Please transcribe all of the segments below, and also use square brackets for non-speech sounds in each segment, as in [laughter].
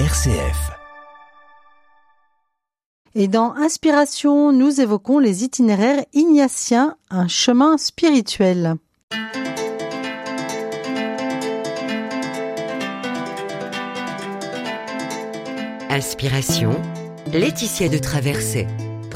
RCF. Et dans Inspiration, nous évoquons les itinéraires ignatiens, un chemin spirituel. Inspiration, Laetitia de Traversée.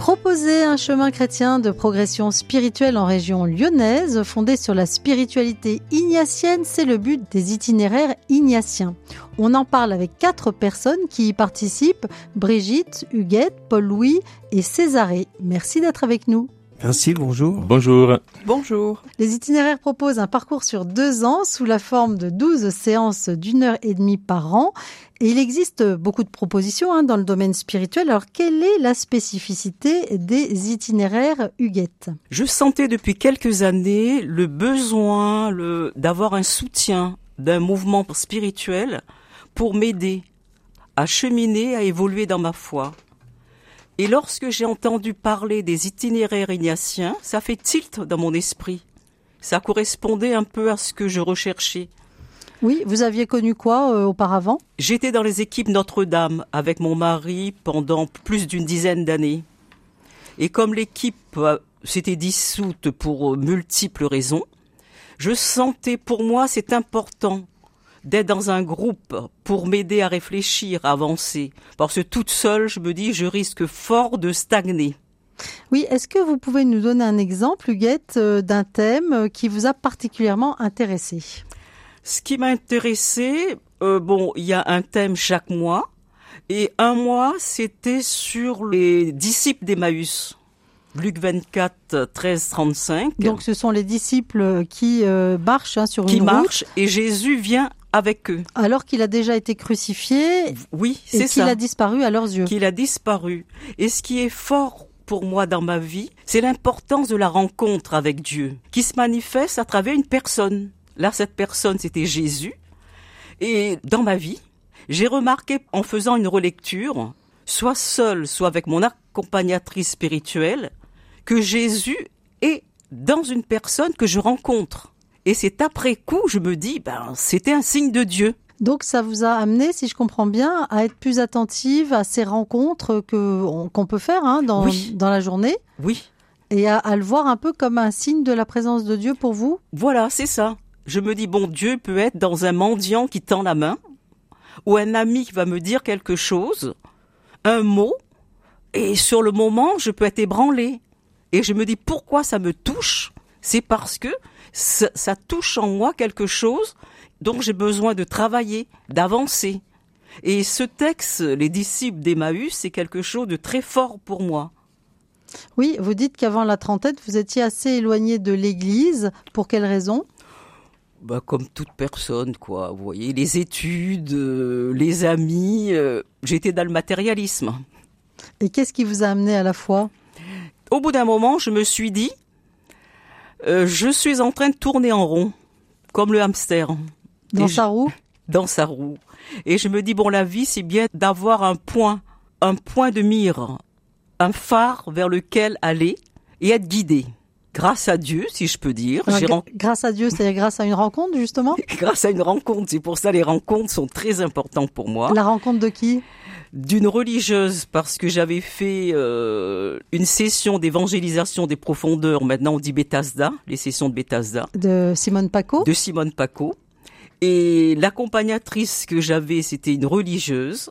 Proposer un chemin chrétien de progression spirituelle en région lyonnaise, fondé sur la spiritualité ignatienne, c'est le but des itinéraires ignatiens. On en parle avec quatre personnes qui y participent, Brigitte, Huguette, Paul-Louis et Césarée. Merci d'être avec nous. Merci, bonjour. Bonjour. Bonjour. Les itinéraires proposent un parcours sur deux ans sous la forme de 12 séances d'une heure et demie par an. Il existe beaucoup de propositions hein, dans le domaine spirituel. Alors, quelle est la spécificité des itinéraires Huguette Je sentais depuis quelques années le besoin d'avoir un soutien d'un mouvement spirituel pour m'aider à cheminer, à évoluer dans ma foi. Et lorsque j'ai entendu parler des itinéraires ignatiens, ça fait tilt dans mon esprit. Ça correspondait un peu à ce que je recherchais. Oui, vous aviez connu quoi euh, auparavant? J'étais dans les équipes Notre-Dame avec mon mari pendant plus d'une dizaine d'années. Et comme l'équipe euh, s'était dissoute pour euh, multiples raisons, je sentais pour moi c'est important d'être dans un groupe pour m'aider à réfléchir, à avancer. Parce que toute seule, je me dis, je risque fort de stagner. Oui, est-ce que vous pouvez nous donner un exemple, Huguette, d'un thème qui vous a particulièrement intéressé? Ce qui m'a intéressé, euh, bon, il y a un thème chaque mois, et un mois, c'était sur les disciples d'Emmaüs. Luc 24, 13, 35. Donc ce sont les disciples qui euh, marchent hein, sur qui une marchent, route. et Jésus vient avec eux. Alors qu'il a déjà été crucifié Oui, et c'est qu'il ça. a disparu à leurs yeux. qu'il a disparu. Et ce qui est fort pour moi dans ma vie, c'est l'importance de la rencontre avec Dieu, qui se manifeste à travers une personne. Là, cette personne, c'était Jésus. Et dans ma vie, j'ai remarqué en faisant une relecture, soit seule, soit avec mon accompagnatrice spirituelle, que Jésus est dans une personne que je rencontre. Et c'est après coup, je me dis, ben, c'était un signe de Dieu. Donc ça vous a amené, si je comprends bien, à être plus attentive à ces rencontres que qu'on peut faire hein, dans, Oui. dans la journée Oui, et à, à le voir un peu comme un signe de la présence de Dieu pour vous. Voilà, c'est ça. Je me dis, bon, Dieu peut être dans un mendiant qui tend la main, ou un ami qui va me dire quelque chose, un mot, et sur le moment, je peux être ébranlé. Et je me dis, pourquoi ça me touche? C'est parce que ça, touche en moi quelque chose dont j'ai besoin de travailler, d'avancer. Et ce texte, les disciples d'Emmaüs, c'est quelque chose de très fort pour moi. Oui, vous dites qu'avant la trentaine, vous étiez assez éloigné de l'Église. Pour quelle raison? Bah, comme toute personne, quoi. Vous voyez, les études, euh, les amis, euh, j'étais dans le matérialisme. Et qu'est-ce qui vous a amené à la foi? Au bout d'un moment, je me suis dit, euh, je suis en train de tourner en rond, comme le hamster, Dans Et sa roue? Dans sa roue. Et je me dis, bon, la vie, c'est bien d'avoir un point, un point de mire, un phare vers lequel aller et être guidé. Grâce à Dieu, si je peux dire, ren- Grâce à Dieu, c'est grâce à une rencontre justement [laughs] grâce à une rencontre. C'est pour ça les rencontres sont très importantes pour moi. La rencontre de qui? D'une religieuse parce que j'avais fait euh, une session d'évangélisation des profondeurs. Maintenant, on dit Bethesda, les sessions de Bethesda, De Simone Paco? De Simone Paco. Et l'accompagnatrice que j'avais, c'était une religieuse.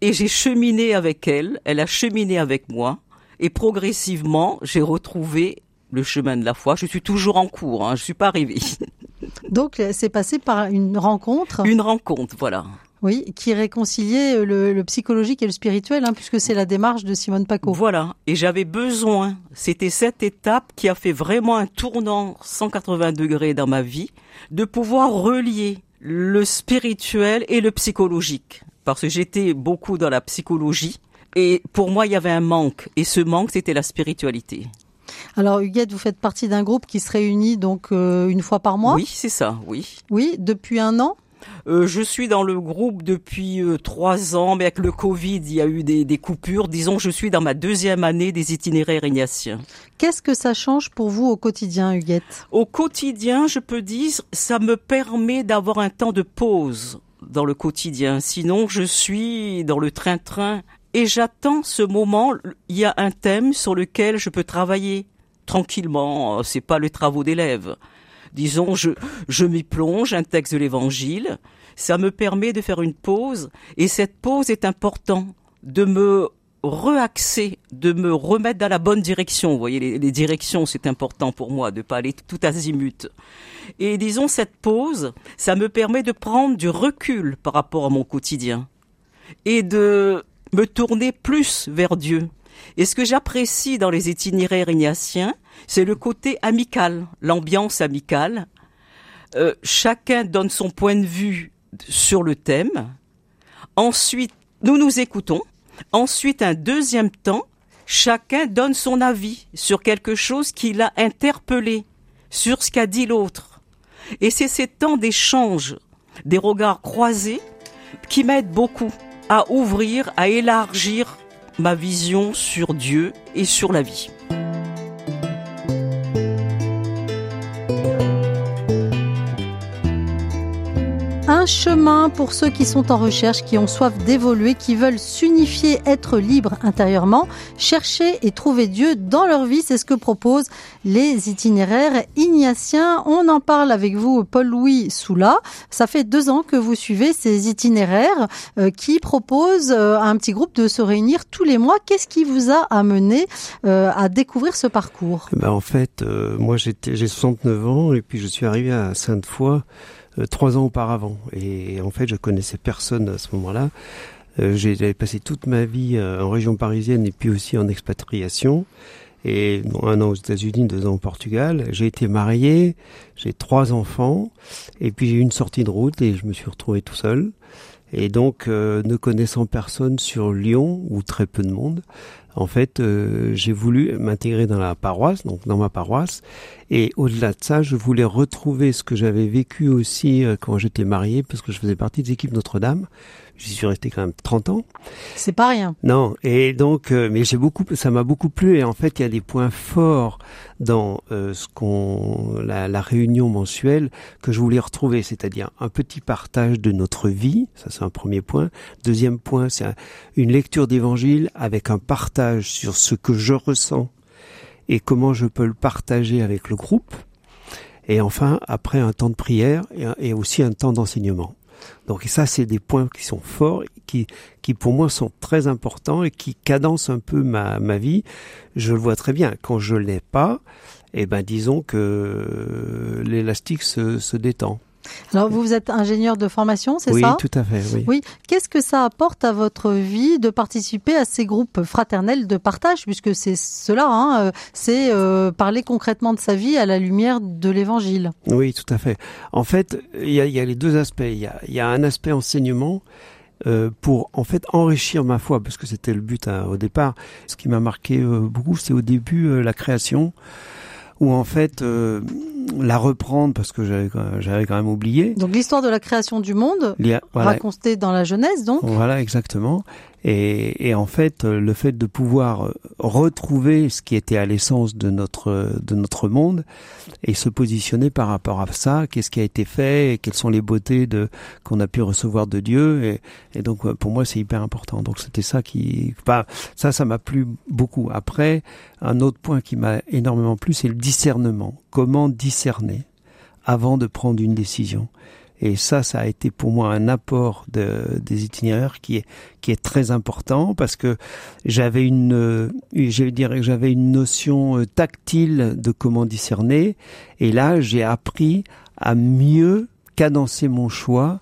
Et j'ai cheminé avec elle, elle a cheminé avec moi. Et progressivement, j'ai retrouvé le chemin de la foi. Je suis toujours en cours, hein, je suis pas arrivée. [laughs] Donc c'est passé par une rencontre, Une rencontre, voilà. oui, qui réconciliait le, le psychologique et le spirituel, hein, puisque c'est la démarche de Simone Paco. Voilà. Et j'avais besoin, c'était cette étape qui a fait vraiment un tournant 180 degrés dans ma vie, de pouvoir relier le spirituel et le psychologique. Parce que j'étais beaucoup dans la psychologie. Et pour moi, il y avait un manque. Et ce manque, c'était la spiritualité. Alors Huguette, vous faites partie d'un groupe qui se réunit donc euh, une fois par mois? Oui, c'est ça, oui. Oui, depuis un an? Euh, je suis dans le groupe depuis euh, trois ans, mais avec le Covid, il y a eu des, des coupures. Disons, je suis dans ma deuxième année des itinéraires ignatiens. Qu'est-ce que ça change pour vous au quotidien, Huguette? Au quotidien, je peux dire, ça me permet d'avoir un temps de pause dans le quotidien. Sinon, je suis dans le train-train et j'attends ce moment. Il y a un thème sur lequel je peux travailler tranquillement. C'est pas le travaux d'élèves. Disons, je, je m'y plonge, un texte de l'évangile. Ça me permet de faire une pause et cette pause est importante de me reaxer, de me remettre dans la bonne direction. Vous voyez, les, les directions, c'est important pour moi, de pas aller tout azimut. Et disons, cette pause, ça me permet de prendre du recul par rapport à mon quotidien et de me tourner plus vers Dieu. Et ce que j'apprécie dans les itinéraires ignatiens, c'est le côté amical, l'ambiance amicale. Euh, chacun donne son point de vue sur le thème. Ensuite, nous nous écoutons. Ensuite, un deuxième temps, chacun donne son avis sur quelque chose qui l'a interpellé, sur ce qu'a dit l'autre. Et c'est ces temps d'échange, des regards croisés, qui m'aident beaucoup à ouvrir, à élargir ma vision sur Dieu et sur la vie. Chemin pour ceux qui sont en recherche, qui ont soif d'évoluer, qui veulent s'unifier, être libres intérieurement, chercher et trouver Dieu dans leur vie. C'est ce que proposent les itinéraires ignatiens. On en parle avec vous, Paul-Louis Soula. Ça fait deux ans que vous suivez ces itinéraires euh, qui proposent euh, à un petit groupe de se réunir tous les mois. Qu'est-ce qui vous a amené euh, à découvrir ce parcours? Ben En fait, moi j'ai 69 ans et puis je suis arrivé à Sainte-Foy euh, trois ans auparavant. Et en fait, je connaissais personne à ce moment-là. Euh, J'ai passé toute ma vie euh, en région parisienne et puis aussi en expatriation. Et un an aux États-Unis, deux ans au Portugal. J'ai été marié, j'ai trois enfants, et puis j'ai eu une sortie de route et je me suis retrouvé tout seul. Et donc, ne connaissant personne sur Lyon, ou très peu de monde, en fait, euh, j'ai voulu m'intégrer dans la paroisse, donc dans ma paroisse. Et au-delà de ça, je voulais retrouver ce que j'avais vécu aussi euh, quand j'étais marié, parce que je faisais partie des équipes Notre-Dame. J'y suis resté quand même 30 ans. C'est pas rien. Non, et donc, euh, mais j'ai beaucoup, ça m'a beaucoup plu. Et en fait, il y a des points forts dans euh, ce qu'on, la, la, réunion mensuelle que je voulais retrouver, c'est-à-dire un petit partage de notre vie. Ça, c'est un premier point. Deuxième point, c'est une lecture d'évangile avec un partage sur ce que je ressens et comment je peux le partager avec le groupe. Et enfin, après, un temps de prière et aussi un temps d'enseignement. Donc ça, c'est des points qui sont forts, qui, qui pour moi sont très importants et qui cadencent un peu ma, ma vie. Je le vois très bien. Quand je l'ai pas, eh ben disons que l'élastique se, se détend. Alors vous êtes ingénieur de formation, c'est ça? Oui, tout à fait. Oui. oui. Qu'est-ce que ça apporte à votre vie de participer à ces groupes fraternels de partage, puisque c'est cela, hein, euh, c'est euh, parler concrètement de sa vie à la lumière de l'Évangile. Oui, tout à fait. En fait, il y a, y a, les deux aspects. Il y a, y a, un aspect enseignement. Euh, pour en fait enrichir ma foi parce que c'était le but hein, au départ. Ce qui m'a marqué euh, beaucoup, c'est au début euh, la création où en fait euh, la reprendre parce que j'avais j'avais quand même oublié. Donc l'histoire de la création du monde, voilà. racontée dans la Genèse, donc. Voilà, exactement. Et, et, en fait, le fait de pouvoir retrouver ce qui était à l'essence de notre de notre monde et se positionner par rapport à ça, qu'est-ce qui a été fait, et quelles sont les beautés de qu'on a pu recevoir de Dieu, et, donc pour moi c'est hyper important. Donc c'était ça qui, enfin, ça, ça m'a plu beaucoup. Après, un autre point qui m'a énormément plu, c'est le discernement. Comment discerner avant de prendre une décision? Et ça, ça a été pour moi un apport de, des itinéraires qui est qui est très important parce que j'avais une, je dirais que j'avais une notion euh, tactile de comment discerner. Et là, j'ai appris à mieux cadencer mon choix.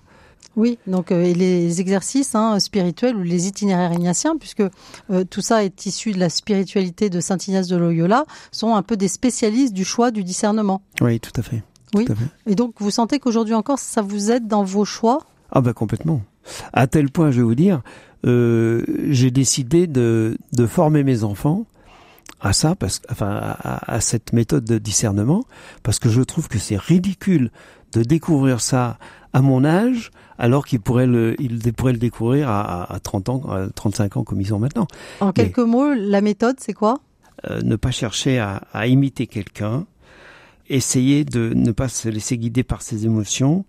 Oui, donc euh, et les exercices hein, spirituels ou les itinéraires ignatiens, puisque euh, tout ça est issu de la spiritualité de Saint Ignace de Loyola, sont un peu des spécialistes du choix du discernement. Oui, tout à fait. Oui. Et donc, vous sentez qu'aujourd'hui encore, ça vous aide dans vos choix? Ah ben complètement. À tel point, je vais vous dire, euh, j'ai décidé de, de former mes enfants à ça, parce, enfin, à, à, cette méthode de discernement, parce que je trouve que c'est ridicule de découvrir ça à mon âge, alors qu'ils pourraient le, ils pourraient le découvrir à, à 30 ans, à 35 ans comme ils sont maintenant. En quelques Mais, mots, la méthode, c'est quoi? Euh, Ne pas chercher à, à imiter quelqu'un, essayer de ne pas se laisser guider par ses émotions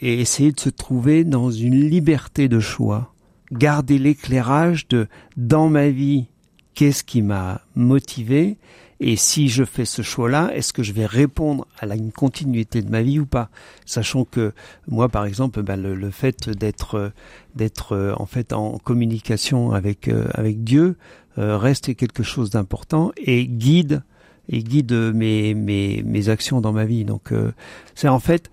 et essayer de se trouver dans une liberté de choix. Garder l'éclairage de dans ma vie, qu'est-ce qui m'a motivé et si je fais ce choix-là, est-ce que je vais répondre à la, continuité de ma vie ou pas? Sachant que moi, par exemple, ben, le, fait d'être d'être euh, en fait en communication avec euh, avec Dieu euh, reste quelque chose d'important et guide et guide mes mes mes actions dans ma vie. Donc c'est en fait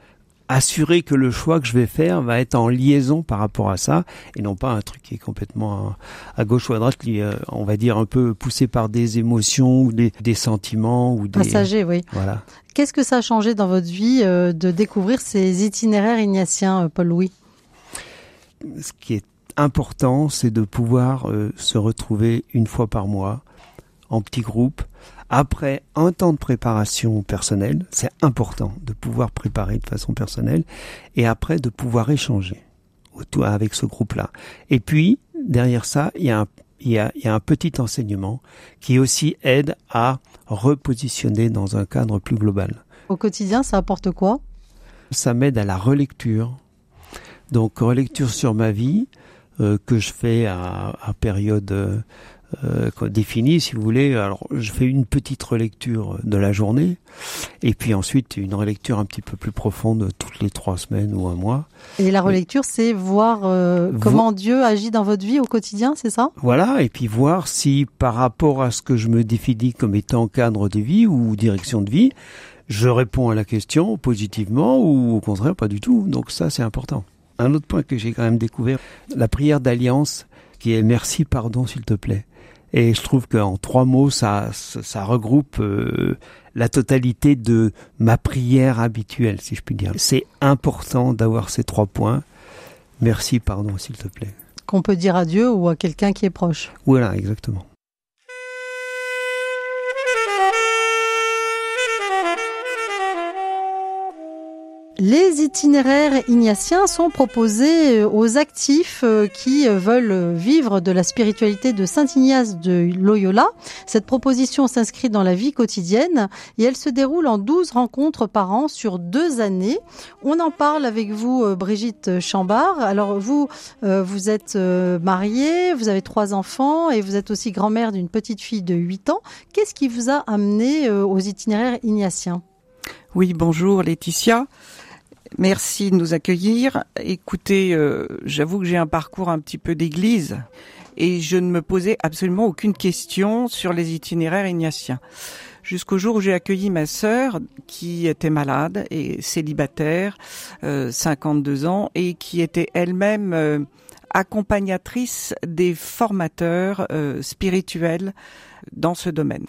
assurer que le choix que je vais faire va être en liaison par rapport à ça et non pas un truc qui est complètement à gauche ou à droite qui euh, on va dire un peu poussé par des émotions ou des, des sentiments ou des passagers oui. Voilà. Qu'est-ce que ça a changé dans votre vie euh, de découvrir ces itinéraires ignatiens euh, Paul Louis ce qui est important c'est de pouvoir se retrouver une fois par mois en petit groupe après un temps de préparation personnelle, c'est important de pouvoir préparer de façon personnelle, et après de pouvoir échanger avec ce groupe-là. Et puis, derrière ça, il y, a un, il, y a, il y a un petit enseignement qui aussi aide à repositionner dans un cadre plus global. Au quotidien, ça apporte quoi? Ça m'aide à la relecture. Donc, relecture sur ma vie, euh, que je fais à, à période euh, euh, définie, si vous voulez. Alors, je fais une petite relecture de la journée, et puis ensuite une relecture un petit peu plus profonde toutes les trois semaines ou un mois. Et la relecture, c'est voir euh, comment Dieu agit dans votre vie au quotidien, c'est ça? Voilà, et puis voir si par rapport à ce que je me définis comme étant cadre de vie ou direction de vie, je réponds à la question positivement ou au contraire pas du tout. Donc ça, c'est important. Un autre point que j'ai quand même découvert, la prière d'alliance qui est merci, pardon, s'il te plaît. Et je trouve qu'en trois mots, ça, ça regroupe euh, la totalité de ma prière habituelle, si je puis dire. C'est important d'avoir ces trois points. Merci, pardon, s'il te plaît. Qu'on peut dire à Dieu ou à quelqu'un qui est proche. Voilà, exactement. Les itinéraires ignatiens sont proposés euh, aux actifs euh, qui euh, veulent vivre de la spiritualité de Saint Ignace de Loyola. Cette proposition s'inscrit dans la vie quotidienne et elle se déroule en 12 rencontres par an sur deux années. On en parle avec vous, Brigitte Chambard. Alors vous, vous êtes mariée, vous avez trois enfants et vous êtes aussi grand-mère d'une petite fille de 8 ans. Qu'est-ce qui vous a amené aux itinéraires ignatiens? Oui, bonjour Laetitia. Merci de nous accueillir. Écoutez, euh, j'avoue que j'ai un parcours un petit peu d'église et je ne me posais absolument aucune question sur les itinéraires ignatiens. Jusqu'au jour où j'ai accueilli ma sœur qui était malade et célibataire, euh, 52 ans, et qui était elle-même euh, accompagnatrice des formateurs euh, spirituels dans ce domaine.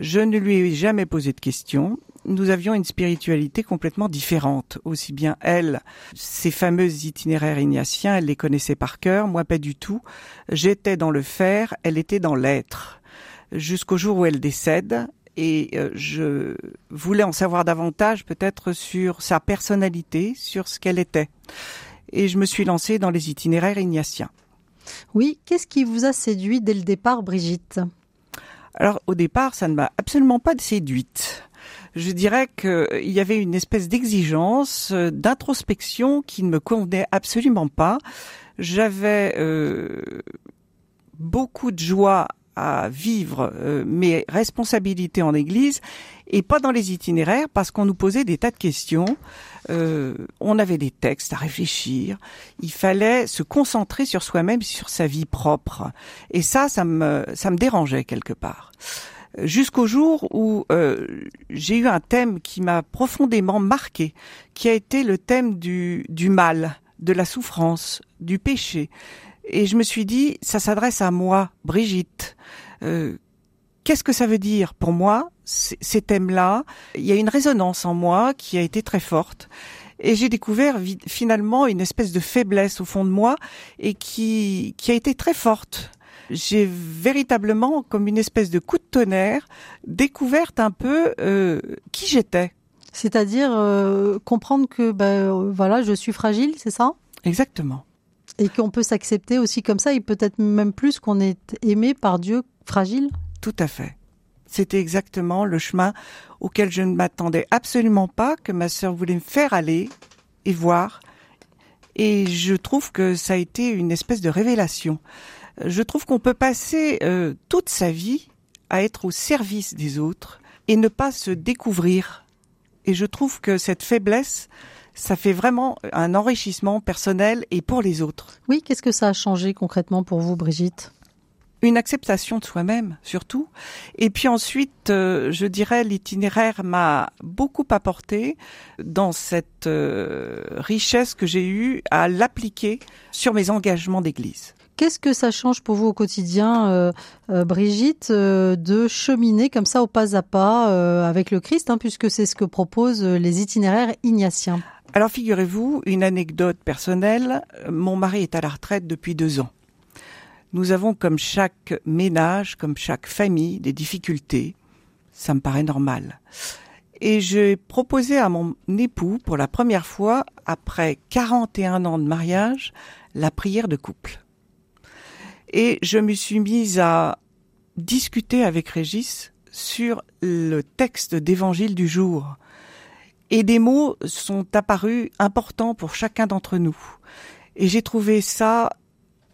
Je ne lui ai jamais posé de questions nous avions une spiritualité complètement différente. Aussi bien elle, ces fameux itinéraires ignatiens, elle les connaissait par cœur, moi pas du tout. J'étais dans le faire, elle était dans l'être. Jusqu'au jour où elle décède, et euh, je voulais en savoir davantage peut-être sur sa personnalité, sur ce qu'elle était. Et je me suis lancée dans les itinéraires ignatiens. Oui, qu'est-ce qui vous a séduit dès le départ, Brigitte? Alors au départ, ça ne m'a absolument pas séduite je dirais qu'il y avait une espèce d'exigence, euh, d'introspection qui ne me convenait absolument pas. J'avais euh, beaucoup de joie à vivre euh, mes responsabilités en Église et pas dans les itinéraires parce qu'on nous posait des tas de questions. on avait des textes à réfléchir. Il fallait se concentrer sur soi-même, sur sa vie propre. Et ça, ça me, ça me dérangeait quelque part jusqu'au jour où euh, j'ai eu un thème qui m'a profondément marqué, qui a été le thème du, du mal, de la souffrance, du péché. Et je me suis dit, ça s'adresse à moi, Brigitte. Euh, Qu'est-ce que ça veut dire pour moi, ces thèmes-là? Il y a une résonance en moi qui a été très forte. Et j'ai découvert finalement une espèce de faiblesse au fond de moi et qui, qui a été très forte j'ai véritablement, comme une espèce de coup de tonnerre, découvert un peu euh, qui j'étais. C'est-à-dire euh, comprendre que ben voilà, je suis fragile, c'est ça? Exactement. Et qu'on peut s'accepter aussi comme ça, et peut-être même plus qu'on est aimé par Dieu fragile? Tout à fait. C'était exactement le chemin auquel je ne m'attendais absolument pas, que ma sœur voulait me faire aller et voir. Et je trouve que ça a été une espèce de révélation. Je trouve qu'on peut passer euh, toute sa vie à être au service des autres et ne pas se découvrir. Et je trouve que cette faiblesse, ça fait vraiment un enrichissement personnel et pour les autres. Oui, qu'est-ce que ça a changé concrètement pour vous, Brigitte? Une acceptation de soi-même surtout. Et puis ensuite, euh, je dirais, l'itinéraire m'a beaucoup apporté dans cette euh, richesse que j'ai eue à l'appliquer sur mes engagements d'église. Qu'est-ce que ça change pour vous au quotidien, euh, Brigitte, de cheminer comme ça au pas à pas avec le Christ, hein, puisque c'est ce que proposent les itinéraires ignatiens? Alors figurez-vous, une anecdote personnelle, mon mari est à la retraite depuis deux ans. Nous avons comme chaque ménage, comme chaque famille, des difficultés. Ça me paraît normal. Et j'ai proposé à mon époux, pour la première fois, après 41 ans de mariage, la prière de couple. Et je me suis mise à discuter avec Régis sur le texte d'évangile du jour et des mots sont apparus importants pour chacun d'entre nous. Et j'ai trouvé ça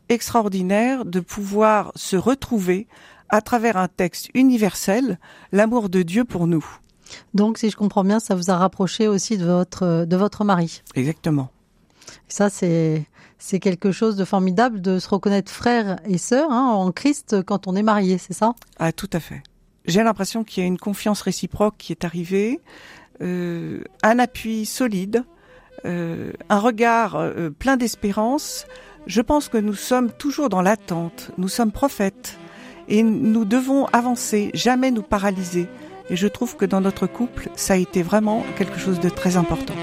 extraordinaire de pouvoir se retrouver à travers un texte universel, l'amour de Dieu pour nous. Donc, si je comprends bien, ça vous a rapproché aussi de votre, de votre mari. Exactement. Ça, c'est, c'est quelque chose de formidable de se reconnaître frère et sœur hein, en Christ quand on est marié, c'est ça? Ah, tout à fait. J'ai l'impression qu'il y a une confiance réciproque qui est arrivée. Euh, un appui solide, euh, un regard euh, plein d'espérance. Je pense que nous sommes toujours dans l'attente, nous sommes prophètes et nous devons avancer, jamais nous paralyser. Et je trouve que dans notre couple, ça a été vraiment quelque chose de très important.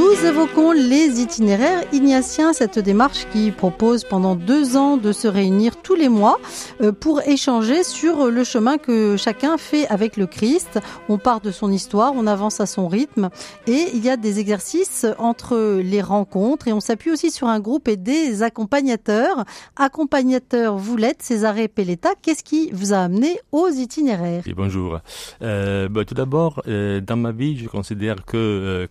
Nous évoquons les itinéraires ignatiens, cette démarche qui propose pendant deux ans de se réunir tous les mois euh, pour échanger sur le chemin que chacun fait avec le Christ. On part de son histoire, on avance à son rythme et il y a des exercices entre les rencontres et on s'appuie aussi sur un groupe et des accompagnateurs. Accompagnateur, vous l'êtes, Césaré Pelletta, qu'est-ce qui vous a amené aux itinéraires? Bonjour. Euh, bah, tout d'abord, euh, dans ma vie, je considère que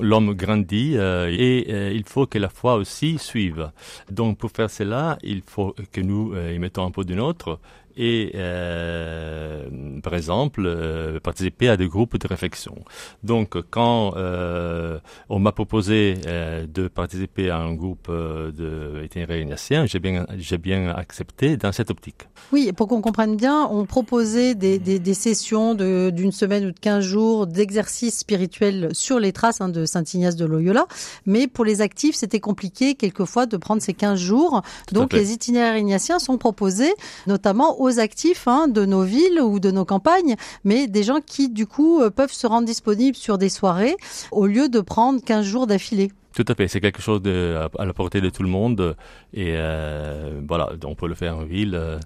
l'homme grandit euh, et euh, il faut que la foi aussi suive. Donc pour faire cela, il faut que nous euh, y mettons un peu de nôtre et euh, par exemple euh, participer à des groupes de réflexion. Donc quand euh, on m'a proposé de participer à un groupe de itinérants j'ai bien j'ai bien accepté dans cette optique. Oui, pour qu'on comprenne bien, on proposait des, des, des sessions d'une semaine ou de 15 jours d'exercices spirituels sur les traces hein, de Saint Ignace de Loyola, mais pour les actifs, c'était compliqué quelquefois de prendre ces 15 jours. Tout Donc les itinéraires ignatiens sont proposés notamment aux actifs hein, de nos villes ou de nos campagnes, mais des gens qui du coup euh, peuvent se rendre disponibles sur des soirées au lieu de prendre 15 jours d'affilée. Tout à fait, c'est quelque chose de, à la portée de tout le monde et euh, voilà, on peut le faire en ville. Euh,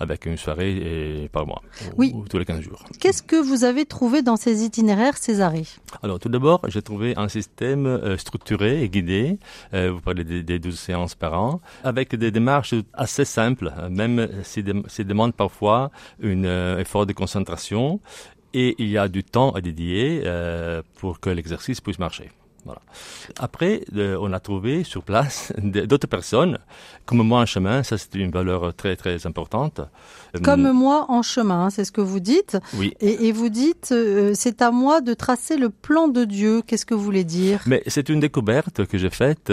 avec une soirée par mois, oui. ou, tous les 15 jours. Qu'est-ce que vous avez trouvé dans ces itinéraires Césaré Alors tout d'abord, j'ai trouvé un système euh, structuré et guidé, euh, vous parlez des, des 12 séances par an, avec des démarches assez simples, même si, si demande parfois un euh, effort de concentration et il y a du temps à dédier euh, pour que l'exercice puisse marcher. Voilà. Après, euh, on a trouvé sur place [laughs] d'autres personnes, comme moi en chemin, ça c'est une valeur très très importante. Comme euh, moi en chemin, c'est ce que vous dites. Oui. Et, et vous dites, euh, c'est à moi de tracer le plan de Dieu. Qu'est-ce que vous voulez dire? Mais c'est une découverte que j'ai faite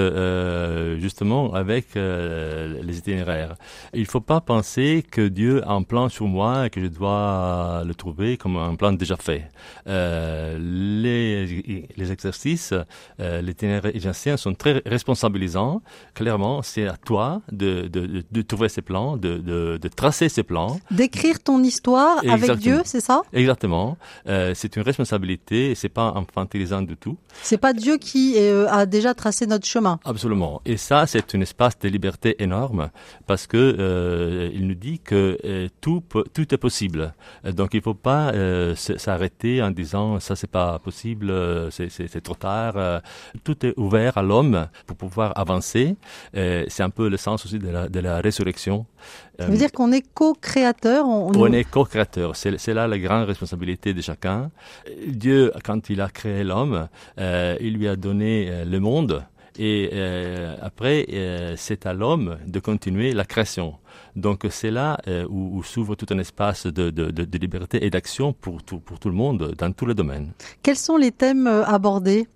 justement avec les itinéraires. Il faut pas penser que Dieu a un plan sur moi et que je dois le trouver comme un plan déjà fait. les, les exercices euh, les itinéraires égyptiens sont très responsabilisants. Clairement, c'est à toi de, de, de, trouver ces plans, de, tracer ces plans. D'écrire ton histoire Exactement. avec Dieu, c'est ça? Exactement. Euh, c'est une responsabilité, c'est pas infantilisant du tout. C'est pas Dieu qui euh, a déjà tracé notre chemin. Absolument. Et ça, c'est un espace de liberté énorme parce que euh, il nous dit que tout, tout est possible. Donc, il faut pas s'arrêter en disant ça, c'est pas possible, c'est trop tard euh, tout est ouvert à l'homme pour pouvoir avancer. Euh, c'est un peu le sens aussi de la, de la résurrection. Ça veut dire qu'on est co-créateur. On, on, est co-créateur. C'est là la grande responsabilité de chacun. Dieu, quand il a créé l'homme, euh, il lui a donné le monde. Et euh, après, euh, c'est à l'homme de continuer la création. Donc c'est là euh, où, où s'ouvre tout un espace de, de, de, de liberté et d'action pour tout, pour tout le monde dans tous les domaines. Quels sont les thèmes abordés?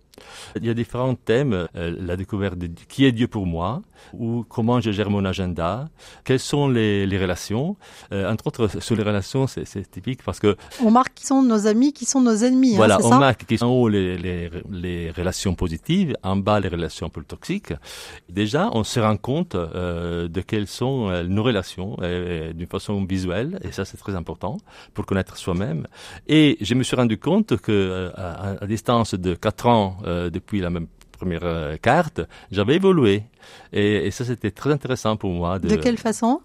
Il y a différents thèmes, euh, la découverte de qui est Dieu pour moi, ou comment je gère mon agenda, quelles sont les, les relations. Euh, entre autres, sur les relations, c'est typique parce que... On marque qui sont nos amis, qui sont nos ennemis. Voilà, hein, on ça marque qui sont en haut les, les, les, relations positives, en bas les relations un peu toxiques. Déjà, on se rend compte euh, de quelles sont nos relations d'une façon visuelle, et ça c'est très important pour connaître soi-même. Et je me suis rendu compte que à, à distance de quatre ans euh, depuis la même première euh, carte, j'avais évolué. Et, et ça, c'était très intéressant pour moi. De, de quelle façon?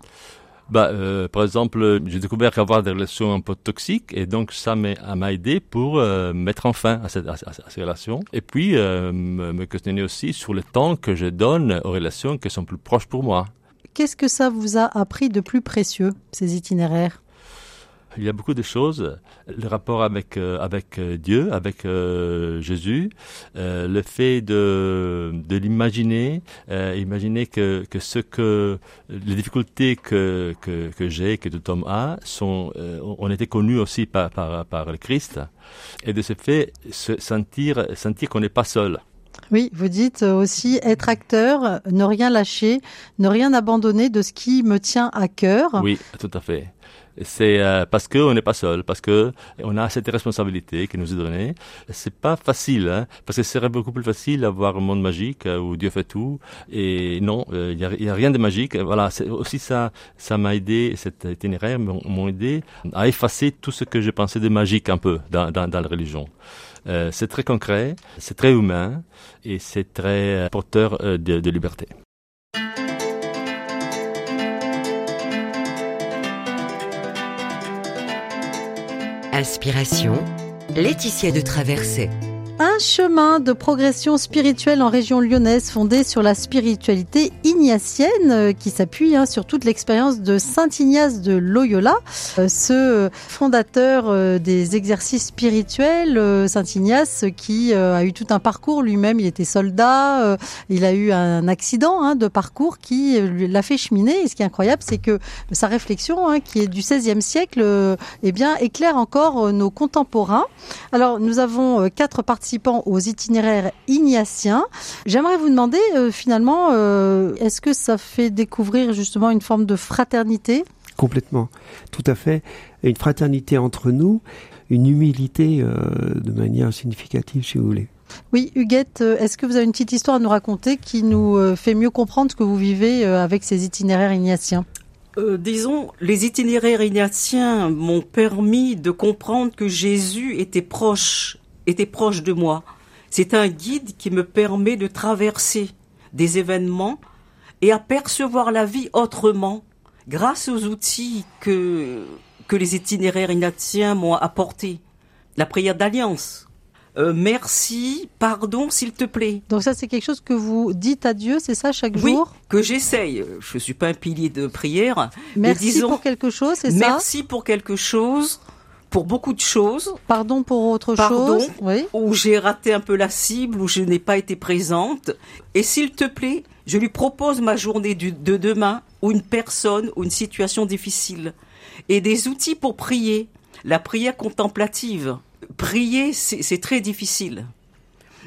Bah, euh, par exemple, j'ai découvert qu'avoir des relations un peu toxiques, et donc ça m'a aidé pour euh, mettre en fin à, cette, à, à, ces relations. Et puis, euh, me questionner aussi sur le temps que je donne aux relations qui sont plus proches pour moi. Qu'est-ce que ça vous a appris de plus précieux, ces itinéraires? Il y a beaucoup de choses. Le rapport avec euh, avec Dieu, avec euh, Jésus, euh, le fait de de l'imaginer, euh, imaginer que que ce que les difficultés que que, que j'ai, que tout homme a, sont ont été connues aussi par par par le Christ, et de ce fait se sentir sentir qu'on n'est pas seul. Oui, vous dites aussi être acteur, ne rien lâcher, ne rien abandonner de ce qui me tient à cœur. Oui, tout à fait c'est euh, parce qu'on n'est pas seul, parce que on a cette responsabilité qui nous est donnée. C'est pas facile, hein, parce que ce serait beaucoup plus facile d'avoir un monde magique euh, où Dieu fait tout. Et non, il euh, n'y a, a, rien de magique. Voilà, aussi ça, ça m'a aidé, cet itinéraire m'a aidé à effacer tout ce que je pensais de magique un peu dans, dans, dans la religion. Euh, c'est très concret, c'est très humain et c'est très porteur de, de liberté. Inspiration, Laetitia de Traversée. Un chemin de progression spirituelle en région lyonnaise fondé sur la spiritualité ignatienne euh, qui s'appuie hein, sur toute l'expérience de Saint Ignace de Loyola, euh, ce fondateur euh, des exercices spirituels, Saint Ignace qui a eu tout un parcours lui-même, il était soldat, il a eu un accident hein, de parcours qui l'a fait cheminer. Et ce qui est incroyable c'est que sa réflexion hein, qui est du XVIe siècle eh bien, éclaire encore nos contemporains. Alors nous avons quatre participants participants aux itinéraires ignatiens. J'aimerais vous demander euh, finalement, euh, est-ce que ça fait découvrir justement une forme de fraternité? Complètement, tout à fait. Une fraternité entre nous, une humilité euh, de manière significative, si vous voulez. Oui, Huguette, est-ce que vous avez une petite histoire à nous raconter qui nous fait mieux comprendre ce que vous vivez avec ces itinéraires ignatiens? Euh, disons, les itinéraires ignatiens m'ont permis de comprendre que Jésus était proche était proche de moi. C'est un guide qui me permet de traverser des événements et à percevoir la vie autrement grâce aux outils que, que les itinéraires ignatiens m'ont apportés. La prière d'alliance. Euh, merci, pardon, s'il te plaît. Donc ça, c'est quelque chose que vous dites à Dieu, c'est ça, chaque oui, jour? que j'essaye. Je suis pas un pilier de prière. Merci mais disons, pour quelque chose, c'est ça? Merci pour quelque chose pour beaucoup de choses. Pardon pour autre Pardon, chose. Oui. Où j'ai raté un peu la cible, où je n'ai pas été présente. Et s'il te plaît, je lui propose ma journée du, de demain, ou une personne, ou une situation difficile. Et des outils pour prier. La prière contemplative. Prier, c'est très difficile.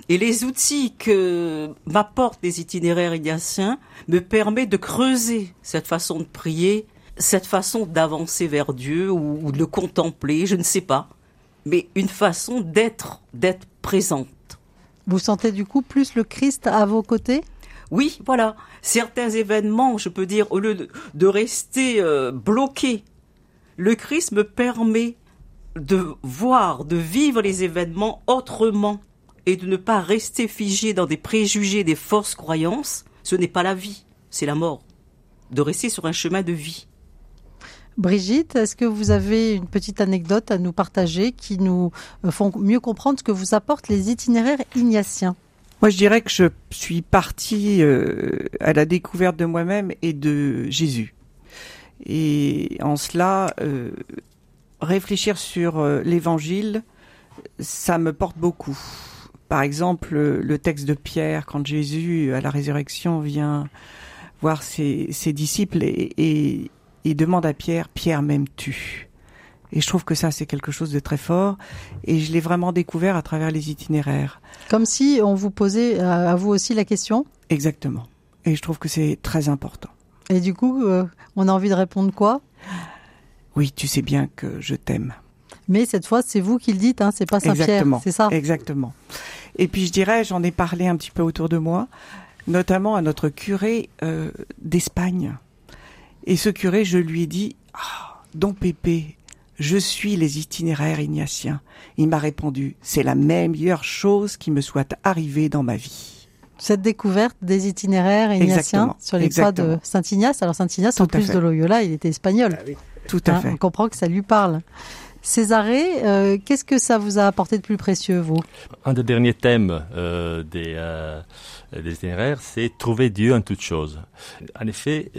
Et les outils que m'apportent les itinéraires ignatiens me permettent de creuser cette façon de prier cette façon d'avancer vers Dieu ou, ou, de le contempler, je ne sais pas, mais une façon d'être, d'être présente. Vous sentez du coup plus le Christ à vos côtés? Oui, voilà. Certains événements, je peux dire, au lieu de, de rester euh, bloqué, le Christ me permet de voir, de vivre les événements autrement et de ne pas rester figé dans des préjugés, des fausses croyances. Ce n'est pas la vie, c'est la mort. De rester sur un chemin de vie. Brigitte, est-ce que vous avez une petite anecdote à nous partager qui nous font mieux comprendre ce que vous apportent les itinéraires ignatiens? Moi, je dirais que je suis partie euh, à la découverte de moi-même et de Jésus. Et en cela, euh, réfléchir sur euh, l'Évangile, ça me porte beaucoup. Par exemple, le texte de Pierre, quand Jésus, à la résurrection, vient voir ses, disciples et, et demande à Pierre, Pierre m'aimes-tu Et je trouve que ça, c'est quelque chose de très fort. Et je l'ai vraiment découvert à travers les itinéraires. Comme si on vous posait à vous aussi la question Exactement. Et je trouve que c'est très important. Et du coup, euh, on a envie de répondre quoi? Oui, tu sais bien que je t'aime. Mais cette fois, c'est vous qui le dites, hein, c'est pas Saint-Pierre, c'est ça? Exactement. Et puis je dirais, j'en ai parlé un petit peu autour de moi, notamment à notre curé euh, d'Espagne. Et ce curé, je lui ai dit, ah, Don Pépé, je suis les itinéraires ignatiens. Il m'a répondu, c'est la meilleure chose qui me soit arrivée dans ma vie cette découverte des itinéraires ignatiens sur les pas de Saint-Ignace. Alors Saint-Ignace, en plus de Loyola, il était espagnol. Ah Tout à hein, fait. On comprend que ça lui parle. Césarée, euh, qu'est-ce que ça vous a apporté de plus précieux, vous? Un des derniers thèmes euh, des, euh, des itinéraires, c'est trouver Dieu en toutes choses. En effet,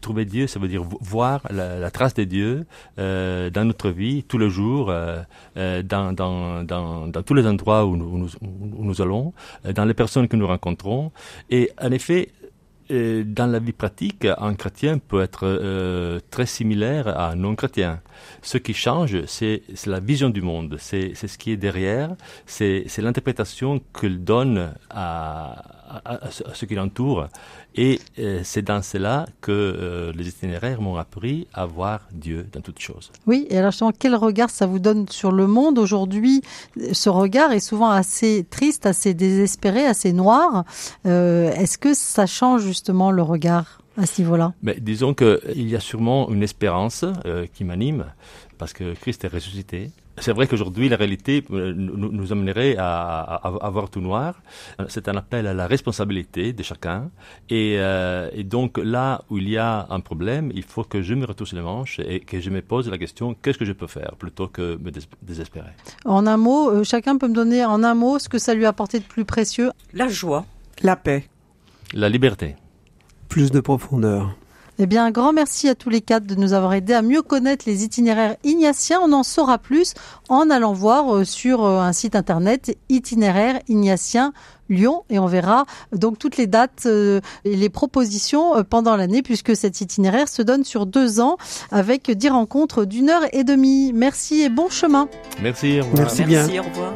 trouver Dieu, ça veut dire voir la, trace de Dieu euh, dans notre vie, tous les jours, dans, tous les endroits où nous, où nous allons, dans les personnes que nous rencontrons. Et en effet, dans la vie pratique, un chrétien peut être euh, très similaire à un non-chrétien. Ce qui change, c'est la vision du monde, c'est ce qui est derrière, c'est l'interprétation qu'il donne à, à, ce qui l'entoure. Et euh, c'est dans cela que euh, les itinéraires m'ont appris à voir Dieu dans toutes choses. Oui, et alors justement, quel regard ça vous donne sur le monde aujourd'hui? Ce regard est souvent assez triste, assez désespéré, assez noir. Euh, Est-ce que ça change justement le regard à ce niveau-là? Mais disons qu'il y a sûrement une espérance qui m'anime, parce que Christ est ressuscité. C'est vrai qu'aujourd'hui, la réalité euh, nous, amènerait à, avoir tout noir. C'est un appel à la responsabilité de chacun. Euh, et, donc, là où il y a un problème, il faut que je me retouche les manches et que je me pose la question qu'est-ce que je peux faire plutôt que me désespérer? En un mot, euh, chacun peut me donner en un mot ce que ça lui a apporté de plus précieux La joie. La paix. La liberté. Plus de profondeur. Eh bien, un grand merci à tous les quatre de nous avoir aidés à mieux connaître les itinéraires ignatiens. On en saura plus en allant voir euh, sur euh, un site internet itinéraire ignatien Lyon et on verra donc toutes les dates euh, et les propositions pendant l'année puisque cet itinéraire se donne sur deux ans avec dix rencontres d'une heure et demie. Merci et bon chemin. Merci. Merci bien. Merci, au revoir.